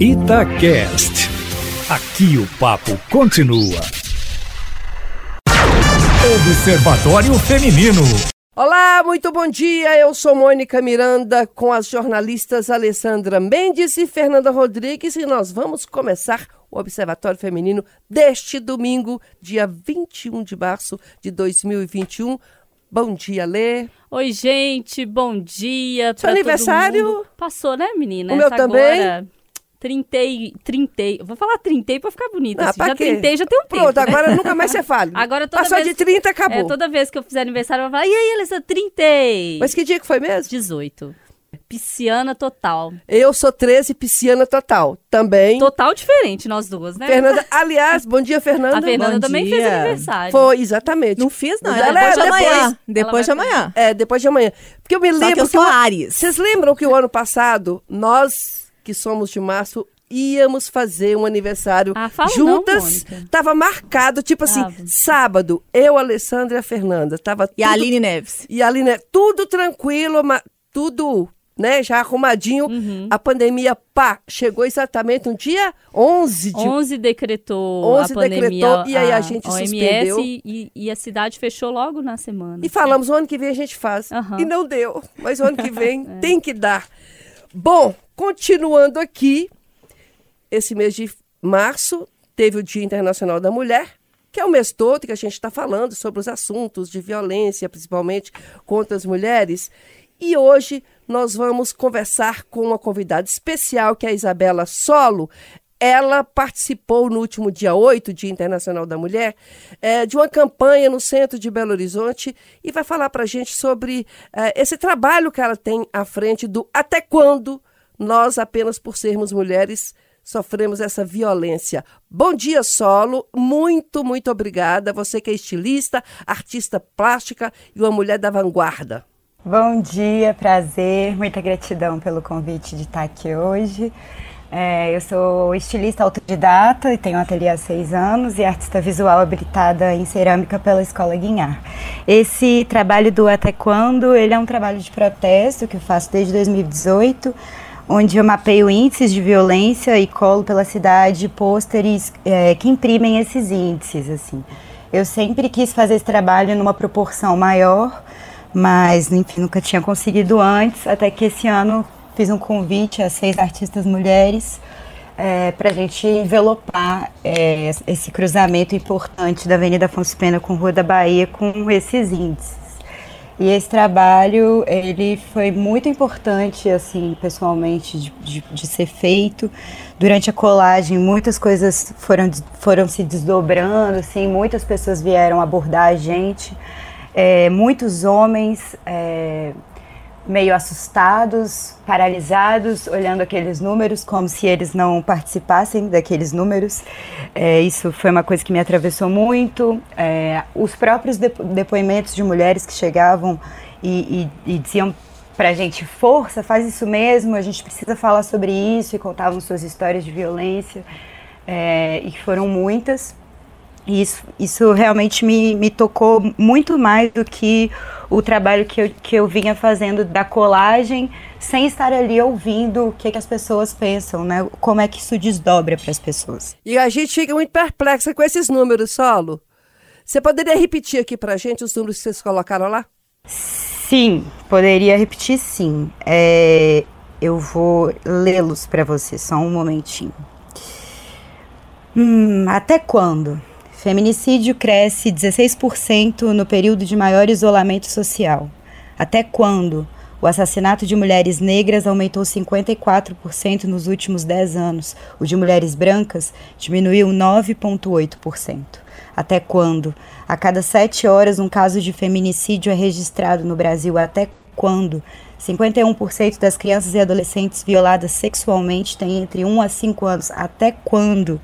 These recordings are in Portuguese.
Itacast. Aqui o papo continua. Observatório Feminino. Olá, muito bom dia. Eu sou Mônica Miranda com as jornalistas Alessandra Mendes e Fernanda Rodrigues e nós vamos começar o Observatório Feminino deste domingo, dia 21 de março de 2021. Bom dia, Lê. Oi, gente, bom dia. Seu aniversário? Passou, né, menina? O meu também. Agora... Trintei, trintei. Vou falar trintei pra ficar bonita. Ah, assim. Já quê? trintei, já tem um tempo. Pronto, agora nunca mais você fale. Agora toda Passou vez, de 30, acabou. É, toda vez que eu fizer aniversário, eu vou falar, e aí, Alessa, trintei. Mas que dia que foi mesmo? 18. Pisciana total. Eu sou 13, pisciana total. Também. Total diferente, nós duas, né? Fernanda, aliás, bom dia, Fernanda. A Fernanda Bom também dia. fez aniversário. Foi, exatamente. Não fiz, não. Ela É depois de é amanhã. depois. Depois de amanhã. É, depois de amanhã. Porque eu me Só lembro que eu sou o- Ares. Vocês lembram que o ano passado, nós que somos de março, íamos fazer um aniversário Ah, não, juntas. Mônica. Tava marcado, tipo assim, Tava. sábado, eu, a Alessandra e a Fernanda. Tava E a tudo- Aline Neves. E a Aline, tudo tranquilo, tudo, né, já arrumadinho. Uhum. A pandemia, pá, chegou exatamente no dia 11 de 11 decretou 11 a pandemia. decretou, e aí a gente OMS, suspendeu. E, e- a cidade fechou logo na semana. E falamos, o ano que vem a gente faz. Aham. E não deu. Mas o ano que vem tem que dar. Bom, continuando aqui, esse mês de março teve o Dia Internacional da Mulher, que é o mês todo que a gente está falando sobre os assuntos de violência, principalmente contra as mulheres. E hoje nós vamos conversar com uma convidada especial, que é a Isabela Solo. Ela participou no último dia 8, Dia Internacional da Mulher, eh, de uma campanha no centro de Belo Horizonte e vai falar para a gente sobre eh, esse trabalho que ela tem à frente do até quando nós, apenas por sermos mulheres, sofremos essa violência. Bom dia, Solo. Muito, muito obrigada. Você que é estilista, artista plástica e uma mulher da vanguarda. Bom dia, prazer, muita gratidão pelo convite de estar aqui hoje. É, eu sou estilista autodidata e tenho um ateliê há seis anos e artista visual habilitada em cerâmica pela Escola Guinhar. Esse trabalho do Até Quando, ele é um trabalho de protesto que eu faço desde 2018, onde eu mapeio índices de violência e colo pela cidade pôsteres é, que imprimem esses índices, assim. Eu sempre quis fazer esse trabalho numa proporção maior, mas enfim, nunca tinha conseguido antes, até que esse ano fiz um convite a seis artistas mulheres para a gente envelopar é, esse cruzamento importante da Avenida Afonso Pena com Rua da Bahia com esses índices. E esse trabalho, ele foi muito importante, assim, pessoalmente, de, de, de ser feito. Durante a colagem, muitas coisas foram, foram se desdobrando, assim, muitas pessoas vieram abordar a gente. É, muitos homens é, meio assustados, paralisados, olhando aqueles números como se eles não participassem daqueles números. É, isso foi uma coisa que me atravessou muito. É, os próprios depo depoimentos de mulheres que chegavam e, e, e diziam pra gente, força, faz isso mesmo, a gente precisa falar sobre isso, e contavam suas histórias de violência, é, e foram muitas. Isso, isso realmente me, me tocou muito mais do que o trabalho que eu, que eu vinha fazendo da colagem, sem estar ali ouvindo o que, que as pessoas pensam, né? Como é que isso desdobra para as pessoas. E a gente fica muito perplexa com esses números, Solo. Você poderia repetir aqui para a gente os números que vocês colocaram lá? Sim, poderia repetir sim. É, eu vou lê-los para você, só um momentinho. Hum, até quando? Feminicídio cresce 16% no período de maior isolamento social. Até quando? O assassinato de mulheres negras aumentou 54% nos últimos 10 anos. O de mulheres brancas diminuiu 9,8%. Até quando? A cada sete horas, um caso de feminicídio é registrado no Brasil. Até quando? 51% das crianças e adolescentes violadas sexualmente têm entre 1 a 5 anos. Até quando?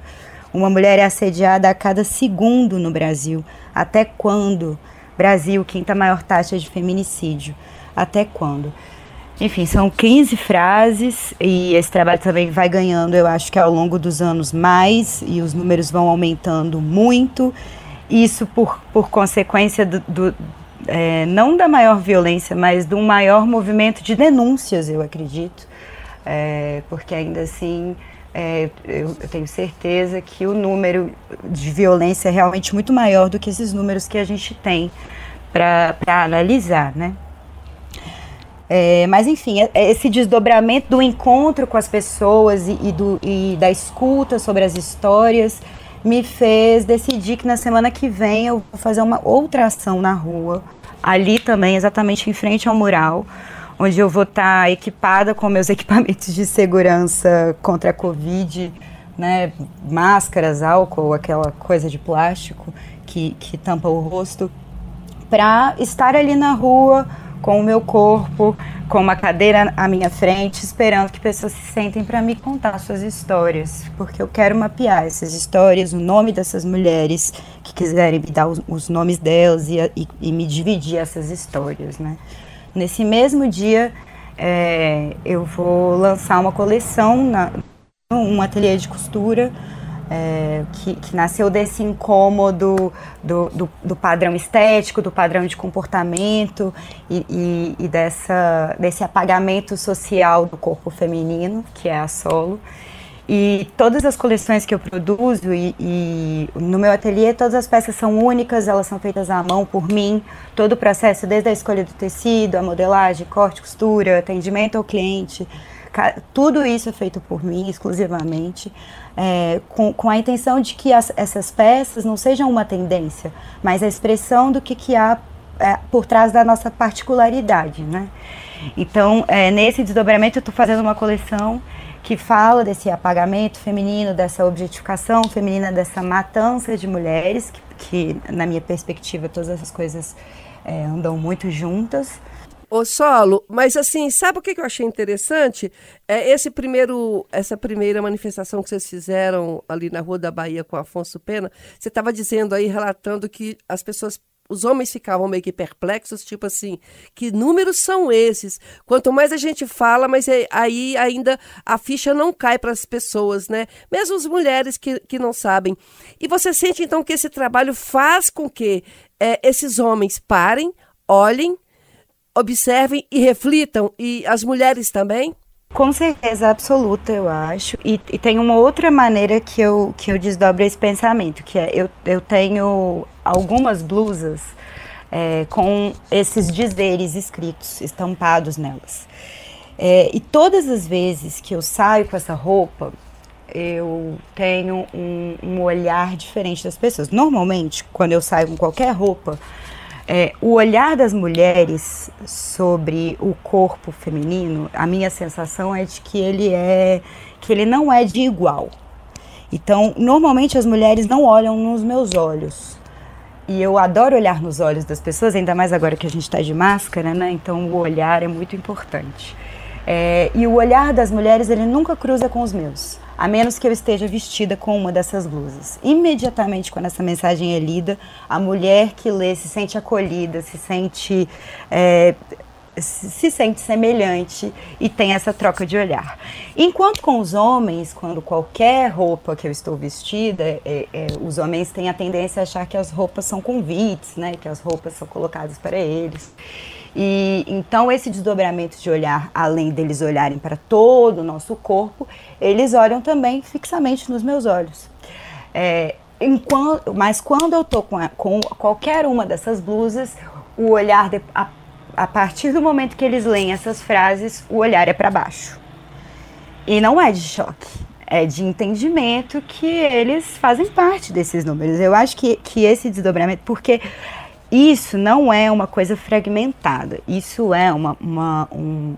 Uma mulher é assediada a cada segundo no Brasil. Até quando? Brasil, quinta maior taxa de feminicídio. Até quando? Enfim, são 15 frases e esse trabalho também vai ganhando, eu acho que ao longo dos anos mais, e os números vão aumentando muito. Isso por, por consequência do, do é, não da maior violência, mas de um maior movimento de denúncias, eu acredito. É, porque ainda assim é, eu, eu, tenho certeza que o número de violência é realmente muito maior do que esses números que a gente tem para analisar, né? É, mas enfim, é, é esse desdobramento do encontro com as pessoas e, e, do, e da escuta sobre as histórias me fez decidir que na semana que vem eu vou fazer uma outra ação na rua, ali também, exatamente em frente ao mural, onde eu vou estar tá equipada com meus equipamentos de segurança contra a Covid, né, máscaras, álcool, aquela coisa de plástico que, que tampa o rosto, para estar ali na rua com o meu corpo, com uma cadeira à minha frente, esperando que pessoas se sentem para me contar suas histórias, porque eu quero mapear essas histórias, o nome dessas mulheres que quiserem me dar os, os nomes delas e, e, e, me dividir essas histórias, né? Nesse mesmo dia, é, eu vou lançar uma coleção, na, um ateliê de costura, é, que, que, nasceu desse incômodo do, do, do, padrão estético, do padrão de comportamento e, e, e, dessa, desse apagamento social do corpo feminino, que é a solo. E todas as coleções que eu produzo e, e, no meu ateliê, todas as peças são únicas, elas são feitas à mão por mim. Todo o processo, desde a escolha do tecido, a modelagem, corte, costura, atendimento ao cliente, tudo isso é feito por mim exclusivamente, é, com, com, a intenção de que as, essas peças não sejam uma tendência, mas a expressão do que, que há é, por trás da nossa particularidade, né? Então, é, nesse desdobramento, eu estou fazendo uma coleção que fala desse apagamento feminino, dessa objetificação feminina, dessa matança de mulheres, que, que na minha perspectiva todas essas coisas é, andam muito juntas. Ô Solo, mas assim, sabe o que eu achei interessante? É esse primeiro, essa primeira manifestação que vocês fizeram ali na Rua da Bahia com Afonso Pena, você estava dizendo aí, relatando que as pessoas os homens ficavam meio que perplexos, tipo assim, que números são esses? Quanto mais a gente fala, mas é, aí ainda a ficha não cai para as pessoas, né? Mesmo as mulheres que, que não sabem. E você sente então que esse trabalho faz com que é, esses homens parem, olhem, observem e reflitam, e as mulheres também? Com certeza absoluta, eu acho. E, e, tem uma outra maneira que eu, que eu desdobro esse pensamento, que é eu, eu tenho algumas blusas é, com esses dizeres escritos, estampados nelas. É, e todas as vezes que eu saio com essa roupa, eu tenho um, um olhar diferente das pessoas. Normalmente, quando eu saio com qualquer roupa, é, o olhar das mulheres sobre o corpo feminino, a minha sensação é de que ele é que ele não é de igual. Então, normalmente as mulheres não olham nos meus olhos. E eu adoro olhar nos olhos das pessoas, ainda mais agora que a gente está de máscara, né? Então o olhar é muito importante. É, e o olhar das mulheres ele nunca cruza com os meus a menos que eu esteja vestida com uma dessas blusas. Imediatamente, quando essa mensagem é lida, a mulher que lê se sente acolhida, se sente. É, se sente semelhante e tem essa troca de olhar. Enquanto com os homens, quando qualquer roupa que eu estou vestida, é, é, os homens têm a tendência a achar que as roupas são convites, né, que as roupas são colocadas para eles. E então esse desdobramento de olhar, além deles olharem para todo o nosso corpo, eles olham também fixamente nos meus olhos. É, enquanto, mas quando eu estou com, com, qualquer uma dessas blusas, o olhar, de, a, a partir do momento que eles leem essas frases, o olhar é para baixo. E não é de choque, é de entendimento que eles fazem parte desses números. Eu acho que, que esse desdobramento, porque isso não é uma coisa fragmentada, isso é uma, uma um,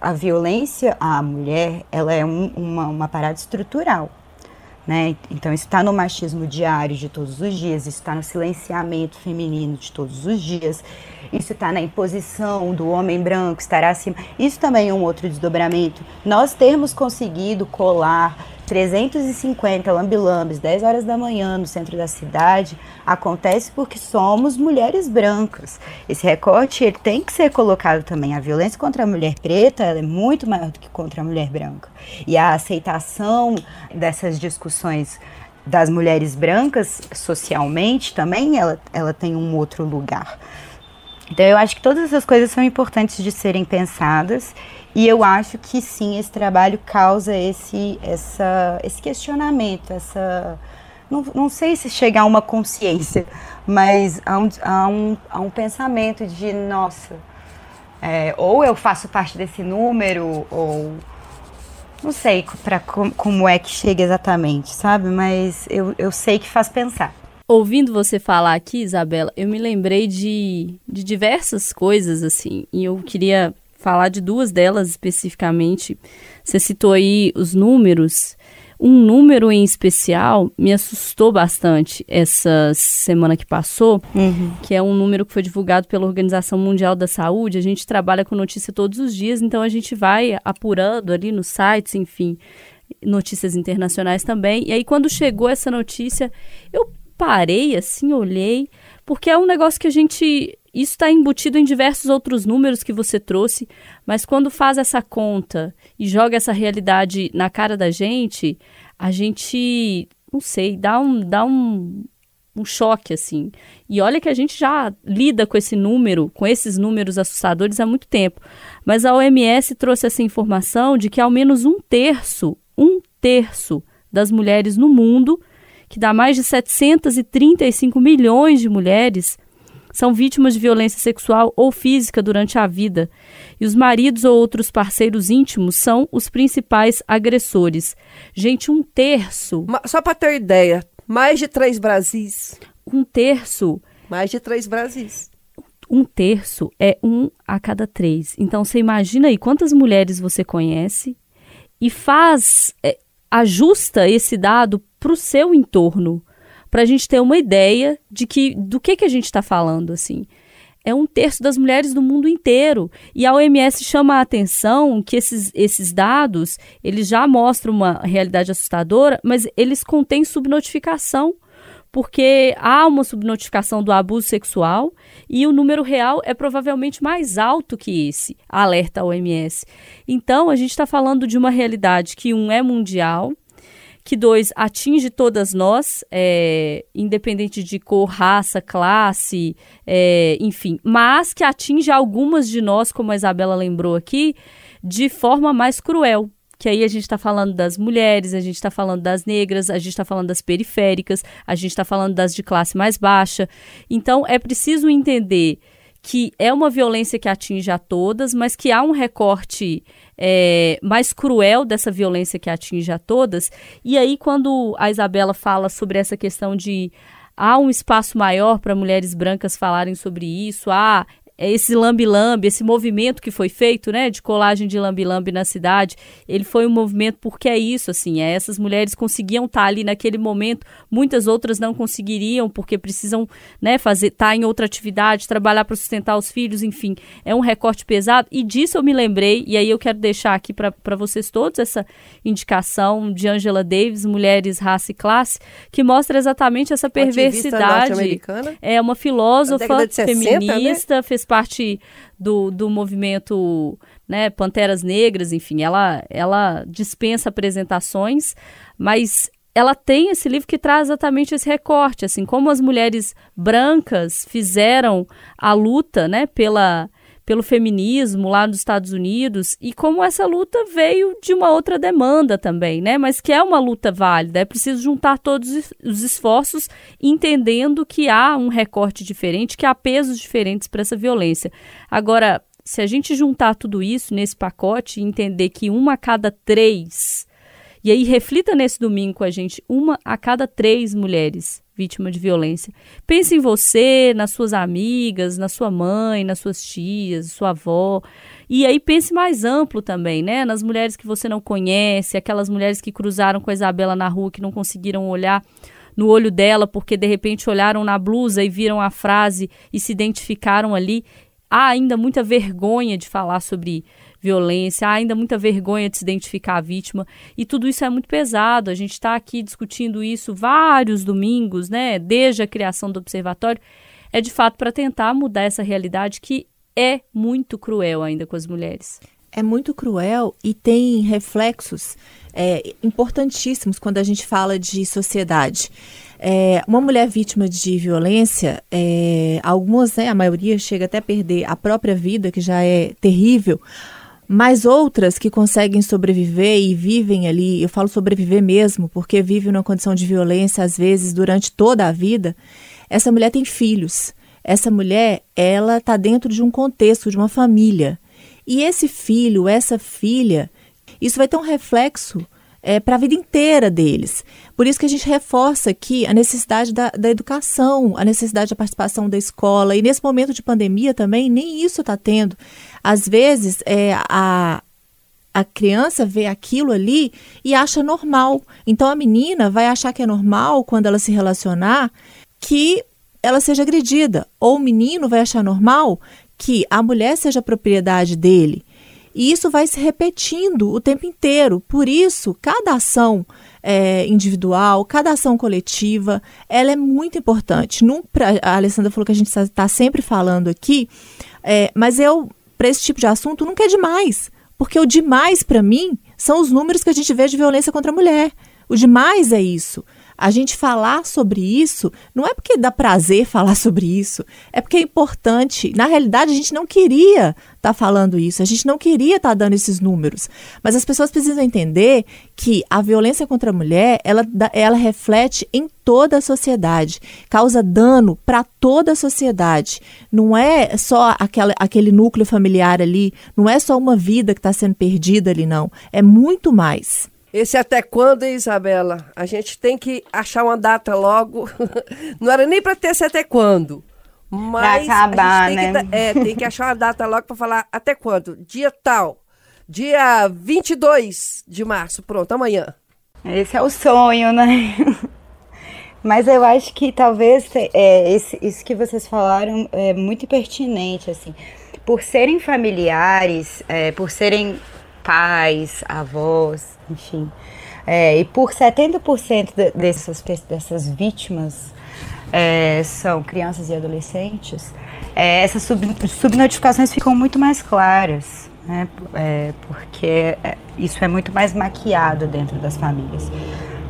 a violência à mulher, ela é um, uma, uma parada estrutural. Né? Então, isso está no machismo diário de todos os dias, isso está no silenciamento feminino de todos os dias, isso está na imposição do homem branco estar acima. Isso também é um outro desdobramento. Nós termos conseguido colar 350 lambilambes, 10 horas da manhã no centro da cidade, acontece porque somos mulheres brancas. Esse recorte ele tem que ser colocado também. A violência contra a mulher preta é muito maior do que contra a mulher branca. E a aceitação dessas discussões das mulheres brancas socialmente também ela, ela tem um outro lugar. Então eu acho que todas essas coisas são importantes de serem pensadas E eu acho que sim, esse trabalho causa esse, essa, esse questionamento, essa. Não, não sei se chegar a uma consciência, mas a um, a um, a um pensamento de, nossa, é, ou eu faço parte desse número, ou não sei para como é que chega exatamente, sabe? Mas eu, eu sei que faz pensar. Ouvindo você falar aqui, Isabela, eu me lembrei de, de diversas coisas, assim, e eu queria falar de duas delas especificamente. Você citou aí os números. Um número em especial me assustou bastante essa semana que passou, uhum. que é um número que foi divulgado pela Organização Mundial da Saúde. A gente trabalha com notícia todos os dias, então a gente vai apurando ali nos sites, enfim, notícias internacionais também. E aí, quando chegou essa notícia, eu parei assim, olhei, porque é um negócio que a gente isso está embutido em diversos outros números que você trouxe, mas quando faz essa conta e joga essa realidade na cara da gente, a gente, não sei, dá um, dá um, um choque, assim. E olha que a gente já lida com esse número, com esses números assustadores há muito tempo. Mas a OMS trouxe essa informação de que ao menos um terço, um terço das mulheres no mundo, que dá mais de 735 milhões de mulheres, são vítimas de violência sexual ou física durante a vida, e os maridos ou outros parceiros íntimos são os principais agressores. Gente, um terço. Só para ter ideia, mais de três Brasis. Um terço. Mais de três Brasis. Um terço é um a cada três. Então você imagina aí quantas mulheres você conhece e faz, é, ajusta esse dado para o seu entorno para a gente ter uma ideia de que do que, que a gente está falando, assim. É um terço das mulheres do mundo inteiro. E a OMS chama a atenção que esses, esses dados, eles já mostram uma realidade assustadora, mas eles contêm subnotificação porque há uma subnotificação do abuso sexual e o número real é provavelmente mais alto que esse, alerta a OMS. Então, a gente está falando de uma realidade que, um, é mundial, que dois atinge todas nós, é, independente de cor, raça, classe, é, enfim, mas que atinge algumas de nós, como a Isabela lembrou aqui, de forma mais cruel. Que aí a gente está falando das mulheres, a gente está falando das negras, a gente está falando das periféricas, a gente está falando das de classe mais baixa. Então é preciso entender que é uma violência que atinge a todas, mas que há um recorte é, mais cruel dessa violência que atinge a todas. E aí, quando a Isabela fala sobre essa questão de há um espaço maior para mulheres brancas falarem sobre isso, é esse lambi-lambi, esse movimento que foi feito, né, de colagem de lambi-lambi na cidade, ele foi um movimento porque é isso, assim, é, essas mulheres conseguiam estar tá ali naquele momento, muitas outras não conseguiriam porque precisam, né, fazer, estar tá em outra atividade, trabalhar para sustentar os filhos, enfim, é um recorte pesado e disso eu me lembrei e aí eu quero deixar aqui para vocês todos essa indicação de Angela Davis, Mulheres, Raça e Classe, que mostra exatamente essa perversidade. É uma filósofa 60, feminista, né? fez parte do, do movimento né, Panteras Negras, enfim, ela, ela dispensa apresentações, mas ela tem esse livro que traz exatamente esse recorte, assim, como as mulheres brancas fizeram a luta, né, pela pelo feminismo lá nos Estados Unidos e como essa luta veio de uma outra demanda também, né? Mas que é uma luta válida, é preciso juntar todos os esforços, entendendo que há um recorte diferente, que há pesos diferentes para essa violência. Agora, se a gente juntar tudo isso nesse pacote e entender que uma a cada três, e aí reflita nesse domingo com a gente, uma a cada três mulheres vítima de violência. Pense em você, nas suas amigas, na sua mãe, nas suas tias, sua avó. E aí pense mais amplo também, né? Nas mulheres que você não conhece, aquelas mulheres que cruzaram com a Isabela na rua que não conseguiram olhar no olho dela porque de repente olharam na blusa e viram a frase e se identificaram ali. Há ainda muita vergonha de falar sobre violência, há ainda muita vergonha de se identificar a vítima e tudo isso é muito pesado. A gente está aqui discutindo isso vários domingos, né? Desde a criação do observatório, é de fato para tentar mudar essa realidade que é muito cruel ainda com as mulheres. É muito cruel e tem reflexos é, importantíssimos quando a gente fala de sociedade. É, uma mulher vítima de violência, é, algumas, né, a maioria chega até a perder a própria vida, que já é terrível, mas outras que conseguem sobreviver e vivem ali, eu falo sobreviver mesmo, porque vivem numa condição de violência às vezes durante toda a vida. Essa mulher tem filhos. Essa mulher, ela está dentro de um contexto, de uma família. E esse filho, essa filha, isso vai ter um reflexo é, para a vida inteira deles. Por isso que a gente reforça aqui a necessidade da, da, educação, a necessidade da participação da escola. E nesse momento de pandemia também, nem isso está tendo. Às vezes, é, a, a criança vê aquilo ali e acha normal. Então, a menina vai achar que é normal, quando ela se relacionar, que ela seja agredida. Ou o menino vai achar normal que a mulher seja propriedade dele. E isso vai se repetindo o tempo inteiro. Por isso, cada ação é, individual, cada ação coletiva, ela é muito importante. Num, pra, a Alessandra falou que a gente está tá sempre falando aqui, é, mas eu, para esse tipo de assunto, nunca é demais. Porque o demais, para mim, são os números que a gente vê de violência contra a mulher. O demais é isso a gente falar sobre isso não é porque dá prazer falar sobre isso, é porque é importante. Na realidade, a gente não queria estar tá falando isso, a gente não queria estar tá dando esses números. Mas as pessoas precisam entender que a violência contra a mulher, ela, ela reflete em toda a sociedade, causa dano para toda a sociedade. Não é só aquela, aquele núcleo familiar ali, não é só uma vida que está sendo perdida ali, não. É muito mais. Esse até quando, hein, Isabela? A gente tem que achar uma data logo. Não era nem para ter esse até quando. Mas pra acabar, né? Que, é, tem que achar uma data logo para falar até quando. Dia tal. Dia 22 de março. Pronto, amanhã. Esse é o sonho, né? Mas eu acho que talvez é, esse, isso que vocês falaram é muito pertinente, assim. Por serem familiares, é, por serem pais, avós, enfim. É, e por 70% de, dessas, dessas vítimas é, são crianças e adolescentes, é, essas sub, subnotificações ficam muito mais claras, né? É, porque é, isso é muito mais maquiado dentro das famílias.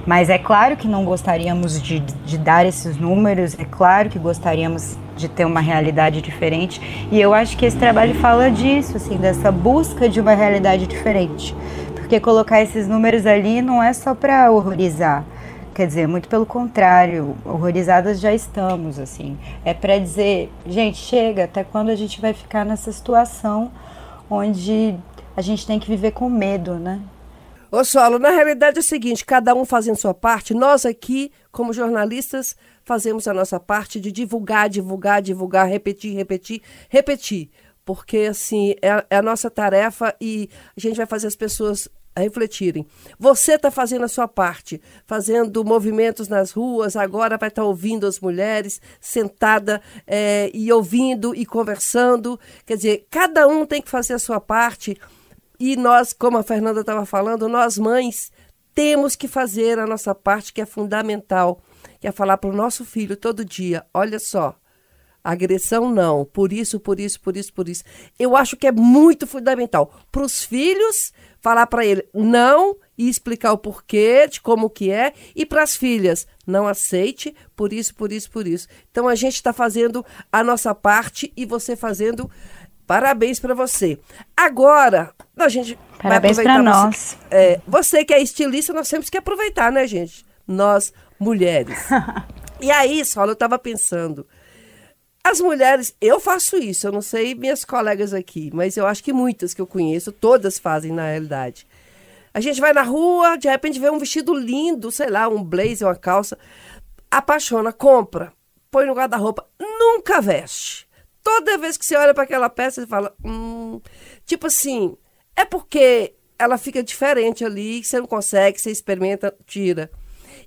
Mas é claro que não gostaríamos de, de dar esses números, é claro que gostaríamos de ter uma realidade diferente. E eu acho que esse trabalho fala disso, assim, dessa busca de uma realidade diferente. Porque colocar esses números ali não é só para horrorizar. Quer dizer, muito pelo contrário, horrorizadas já estamos, assim. É para dizer, gente, chega, até quando a gente vai ficar nessa situação onde a gente tem que viver com medo, né? Ô Solo, na realidade é o seguinte, cada um fazendo sua parte, nós aqui, como jornalistas, fazemos a nossa parte de divulgar, divulgar, divulgar, repetir, repetir, repetir. Porque, assim, é, é a nossa tarefa e a gente vai fazer as pessoas refletirem. Você está fazendo a sua parte, fazendo movimentos nas ruas, agora vai estar tá ouvindo as mulheres sentada é, e ouvindo e conversando. Quer dizer, cada um tem que fazer a sua parte e nós, como a Fernanda estava falando, nós mães temos que fazer a nossa parte, que é fundamental, que é falar para o nosso filho todo dia: olha só, agressão não, por isso, por isso, por isso, por isso. Eu acho que é muito fundamental para os filhos falar para ele não e explicar o porquê de como que é e para as filhas não aceite por isso, por isso, por isso. Então a gente está fazendo a nossa parte e você fazendo Parabéns para você. Agora, a gente Parabéns para nós. É, você que é estilista, nós temos que aproveitar, né, gente? Nós, mulheres. e aí, Sola, eu estava pensando. As mulheres, eu faço isso, eu não sei minhas colegas aqui, mas eu acho que muitas que eu conheço, todas fazem na realidade. A gente vai na rua, de repente vê um vestido lindo, sei lá, um blazer, uma calça, apaixona, compra, põe no guarda-roupa, nunca veste toda vez que você olha para aquela peça, você fala, hum, tipo assim, é porque ela fica diferente ali, você não consegue, você experimenta, tira.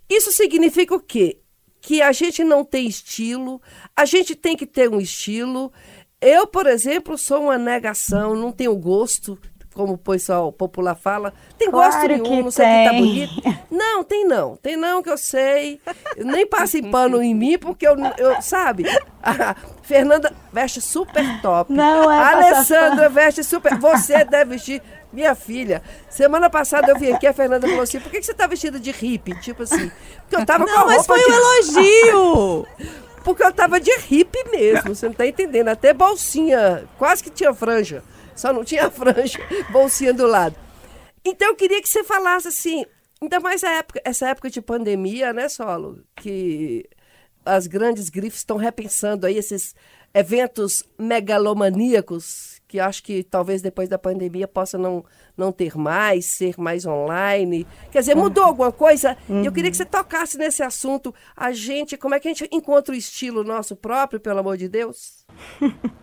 Isso significa o quê? Que a gente não tem estilo, a gente tem que ter um estilo. Eu, por exemplo, sou uma negação, não tenho gosto como o pessoal popular fala, tem claro gosto nenhum, que não sei tem. que tá bonito. Não, tem não. Tem não que eu sei. Eu nem passe pano em mim, porque eu, eu sabe? A Fernanda veste super top. Não, é A Alessandra veste super. Você deve vestir. Minha filha, semana passada eu vim aqui, a Fernanda falou assim: por que, que você tá vestida de hippie? Tipo assim, porque eu tava com a Não, mas roupa foi de... um elogio. Porque eu tava de hippie mesmo, você não tá entendendo. Até bolsinha, quase que tinha franja. Só não tinha franja, bolsinha do lado. Então eu queria que você falasse assim, ainda mais época, essa época de pandemia, né, Solo? Que as grandes grifes estão repensando aí esses eventos megalomaníacos que acho que talvez depois da pandemia possa não, não ter mais, ser mais online. Quer dizer, mudou alguma coisa? Uhum. Eu queria que você tocasse nesse assunto. A gente, como é que a gente encontra o estilo nosso próprio, pelo amor de Deus?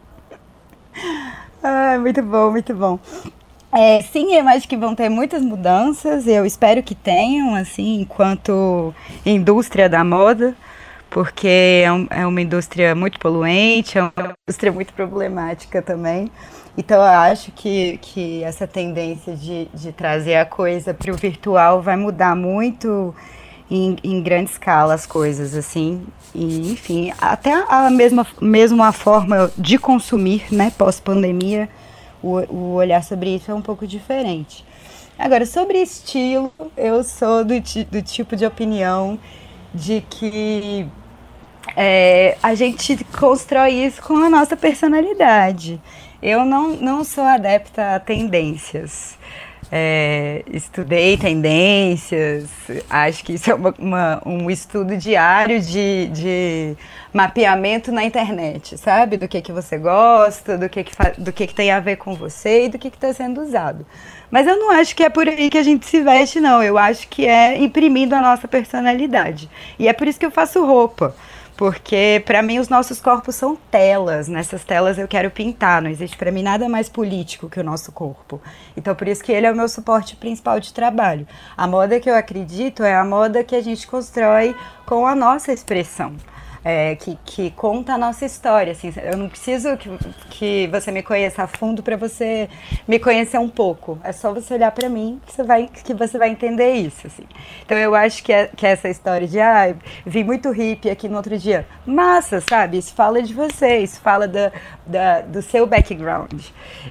ah, muito bom, muito bom. É, sim, eu acho que vão ter muitas mudanças, eu espero que tenham, assim, enquanto indústria da moda, porque é, um, é uma indústria muito poluente, é uma indústria muito problemática também. Então, eu acho que, que essa tendência de, de trazer a coisa para o virtual vai mudar muito em, em grande escala as coisas, assim. E, enfim, até a mesma, mesmo a forma de consumir, né, pós-pandemia, o, o olhar sobre isso é um pouco diferente. Agora, sobre estilo, eu sou do, do tipo de opinião de que é, a gente constrói isso com a nossa personalidade. Eu não, não sou adepta a tendências. É, estudei tendências, acho que isso é uma, uma, um estudo diário de, de mapeamento na internet, sabe? Do que, que você gosta, do, que, que, do que, que tem a ver com você e do que está sendo usado. Mas eu não acho que é por aí que a gente se veste, não. Eu acho que é imprimindo a nossa personalidade. E é por isso que eu faço roupa porque para mim os nossos corpos são telas, nessas telas eu quero pintar, não existe para mim nada mais político que o nosso corpo. Então por isso que ele é o meu suporte principal de trabalho. A moda que eu acredito é a moda que a gente constrói com a nossa expressão é, que, que conta a nossa história. Assim, eu não preciso que, que você me conheça a fundo para você me conhecer um pouco. É só você olhar para mim que você vai que você vai entender isso. Assim. Então eu acho que, é, que é essa história de ah, vi muito hippie aqui no outro dia, massa, sabe? Isso fala de você, isso fala da, da, do seu background.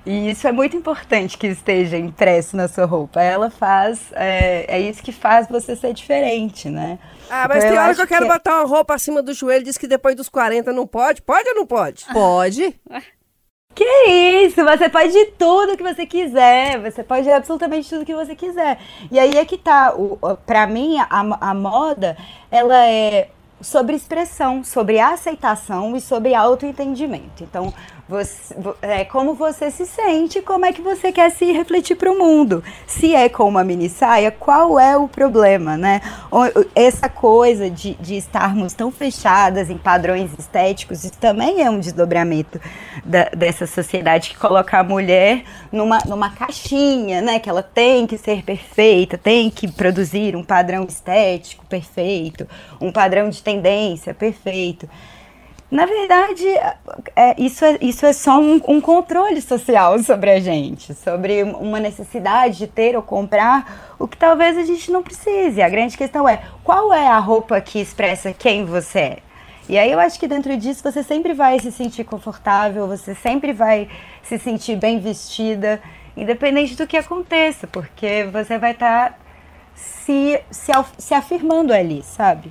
E isso é muito importante que esteja impresso na sua roupa. Ela faz, é, é isso que faz você ser diferente, né? Ah, mas então, tem hora que eu quero que... botar uma roupa acima do joelho, diz que depois dos 40 não pode. Pode ou não pode? Pode. Que isso, você pode de tudo que você quiser, você pode absolutamente tudo que você quiser. E aí é que tá, o, pra mim, a, a moda, ela é sobre expressão, sobre aceitação e sobre autoentendimento. Então, você, é, como você se sente, como é que você quer se refletir para o mundo. Se é com uma mini saia, qual é o problema, né? Essa coisa de, de estarmos tão fechadas em padrões estéticos, isso também é um desdobramento da, dessa sociedade que coloca a mulher numa, numa caixinha, né? Que ela tem que ser perfeita, tem que produzir um padrão estético perfeito, um padrão de tendência perfeito. Na verdade, é, isso, é, isso é só um, um, controle social sobre a gente, sobre uma necessidade de ter ou comprar o que talvez a gente não precise. A grande questão é qual é a roupa que expressa quem você é. E aí eu acho que dentro disso você sempre vai se sentir confortável, você sempre vai se sentir bem vestida, independente do que aconteça, porque você vai estar tá se, se, se afirmando ali, sabe?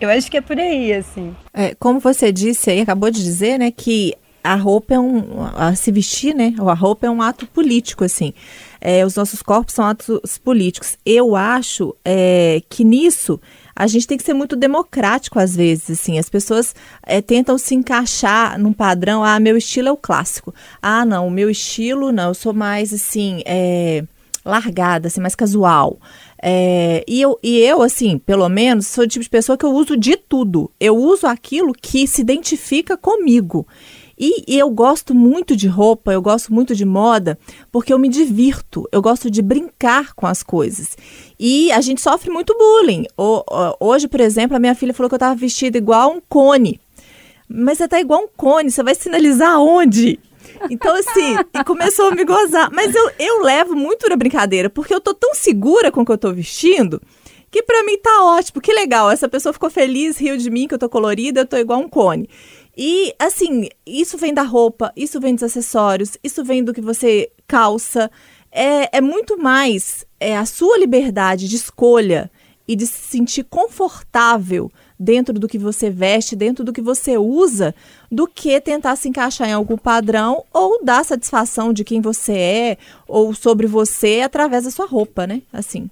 Eu acho que é por aí, assim. É, como você disse aí, acabou de dizer, né, que a roupa é um. A se vestir, né? A roupa é um ato político, assim. É, os nossos corpos são atos políticos. Eu acho é, que nisso a gente tem que ser muito democrático às vezes, assim. As pessoas é, tentam se encaixar num padrão. Ah, meu estilo é o clássico. Ah, não, o meu estilo, não, eu sou mais assim, é, largada, assim, mais casual. É, e, eu, e eu, assim, pelo menos, sou o tipo de pessoa que eu uso de tudo. Eu uso aquilo que se identifica comigo. E, e, eu gosto muito de roupa, eu gosto muito de moda, porque eu me divirto, eu gosto de brincar com as coisas. E a gente sofre muito bullying. O, hoje, por exemplo, a minha filha falou que eu estava vestida igual um cone. Mas você tá igual um cone, você vai sinalizar onde? Então, assim, e começou a me gozar. Mas eu, eu levo muito na brincadeira, porque eu tô tão segura com o que eu tô vestindo que para mim tá ótimo, que legal. Essa pessoa ficou feliz, riu de mim, que eu tô colorida, eu tô igual um cone. E, assim, isso vem da roupa, isso vem dos acessórios, isso vem do que você calça. É, é muito mais é, a sua liberdade de escolha e de se sentir confortável dentro do que você veste, dentro do que você usa, do que tentar se encaixar em algum padrão ou dar satisfação de quem você é ou sobre você através da sua roupa, né? Assim.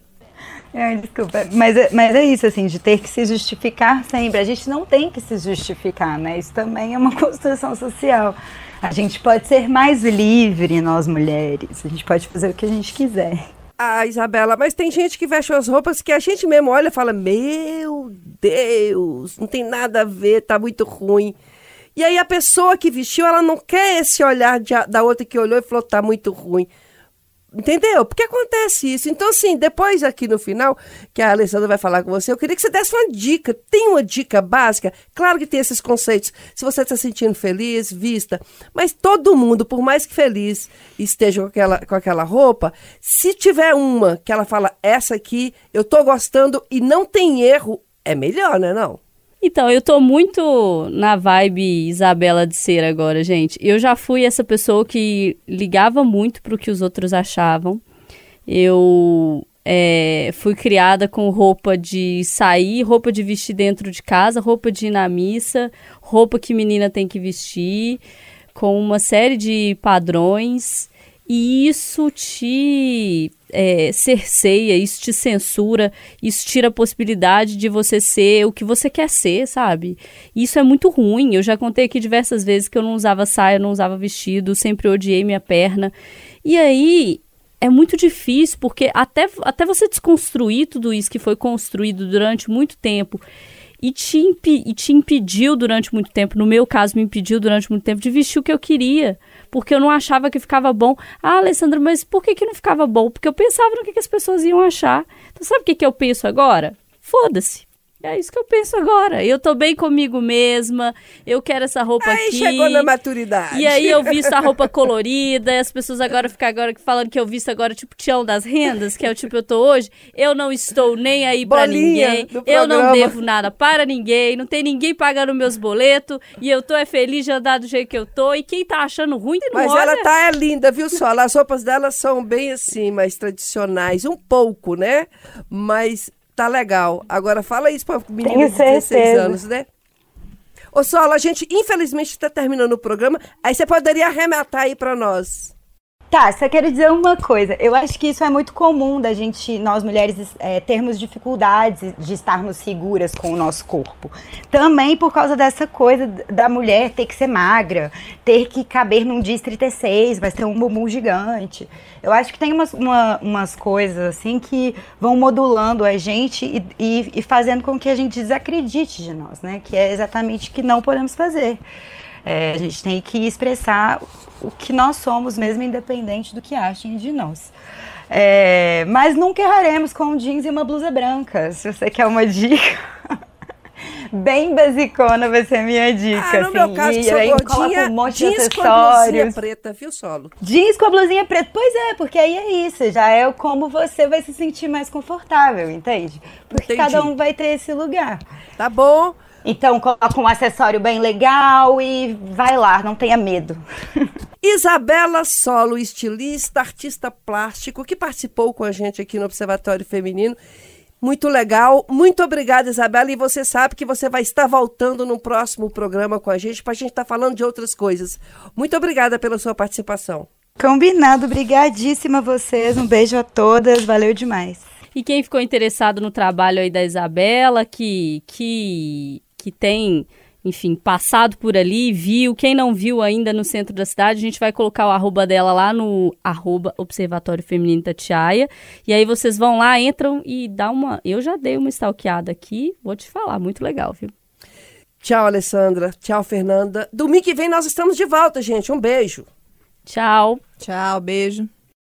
É, desculpa, mas, é, mas é isso, assim, de ter que se justificar sempre. A gente não tem que se justificar, né? Isso também é uma construção social. A gente pode ser mais livre, nós mulheres. A gente pode fazer o que a gente quiser. Ah, Isabela, mas tem gente que veste as roupas que a gente mesmo olha e fala: Meu Deus, não tem nada a ver, tá muito ruim. E aí a pessoa que vestiu, ela não quer esse olhar de, da outra que olhou e falou: Tá muito ruim. Entendeu? Porque acontece isso. Então, assim, depois aqui no final, que a Alessandra vai falar com você, eu queria que você desse uma dica. Tem uma dica básica? Claro que tem esses conceitos. Se você está se sentindo feliz, vista. Mas todo mundo, por mais que feliz esteja com aquela, com aquela roupa, se tiver uma que ela fala, essa aqui eu tô gostando e não tem erro, é melhor, né? Não? Então, eu tô muito na vibe Isabela de ser agora, gente. Eu já fui essa pessoa que ligava muito pro que os outros achavam. Eu é, fui criada com roupa de sair, roupa de vestir dentro de casa, roupa de ir na missa, roupa que menina tem que vestir, com uma série de padrões. E isso te é, cerceia, isso te censura, isso tira a possibilidade de você ser o que você quer ser, sabe? Isso é muito ruim. Eu já contei aqui diversas vezes que eu não usava saia, não usava vestido, sempre odiei minha perna. E aí é muito difícil, porque até, até você desconstruir tudo isso que foi construído durante muito tempo e te, e te impediu durante muito tempo, no meu caso, me impediu durante muito tempo de vestir o que eu queria porque eu não achava que ficava bom. Ah, Alessandra, mas por que, que não ficava bom? Porque eu pensava no que, que as pessoas iam achar. Então, sabe o que, que eu penso agora? Foda-se. É isso que eu penso agora. Eu tô bem comigo mesma, eu quero essa roupa aí aqui. chegou na maturidade. E aí eu visto a roupa colorida, e as pessoas agora ficam agora falando que eu visto agora tipo Tião das Rendas, que é o tipo eu tô hoje. Eu não estou nem aí para ninguém. Eu não devo nada para ninguém, não tem ninguém pagando meus boletos, e eu tô é feliz de andar do jeito que eu tô. E quem tá achando ruim, não Mas olha. ela tá é linda, viu só? As roupas dela são bem assim, mais tradicionais, um pouco, né? Mas Tá legal. Agora fala isso pra menina de 16 anos, né? Ô, Sola, a gente infelizmente está terminando o programa. Aí você poderia arrematar aí para nós. Tá, só quero dizer uma coisa. Eu acho que isso é muito comum da gente, nós mulheres, é, termos dificuldades de estarmos seguras com o nosso corpo. Também por causa dessa coisa da mulher ter que ser magra, ter que caber num dia 36, vai ter um bumbum gigante. Eu acho que tem umas, uma, umas coisas assim que vão modulando a gente e, e, e fazendo com que a gente desacredite de nós, né? Que é exatamente o que não podemos fazer. É, a gente tem que expressar o que nós somos, mesmo independente do que achem de nós. É, mas nunca erraremos com um jeans e uma blusa branca. Se você quer uma dica. bem basicona vai ser minha dica. Ah, no assim, meu caso, que sou gordinha, um monte jeans de acessórios. com a blusinha preta, viu, Solo? Jeans com a blusinha preta. Pois é, porque aí é isso. Já é como você vai se sentir mais confortável, entende? Porque Entendi. cada um vai ter esse lugar. Tá bom. Então coloca um acessório bem legal e vai lá, não tenha medo. Isabela Solo, estilista, artista plástico, que participou com a gente aqui no Observatório Feminino. Muito legal. Muito obrigada, Isabela. E você sabe que você vai estar voltando no próximo programa com a gente para a gente estar tá falando de outras coisas. Muito obrigada pela sua participação. Combinado. Obrigadíssima a vocês. Um beijo a todas. Valeu demais. E quem ficou interessado no trabalho aí da Isabela, que, que que tem, enfim, passado por ali, viu. Quem não viu ainda no centro da cidade, a gente vai colocar o arroba dela lá no arroba Observatório Feminino Tatiaia. E aí vocês vão lá, entram e dá uma. Eu já dei uma stalkeada aqui, vou te falar, muito legal, viu? Tchau, Alessandra. Tchau, Fernanda. Domingo que vem nós estamos de volta, gente. Um beijo. Tchau. Tchau, beijo.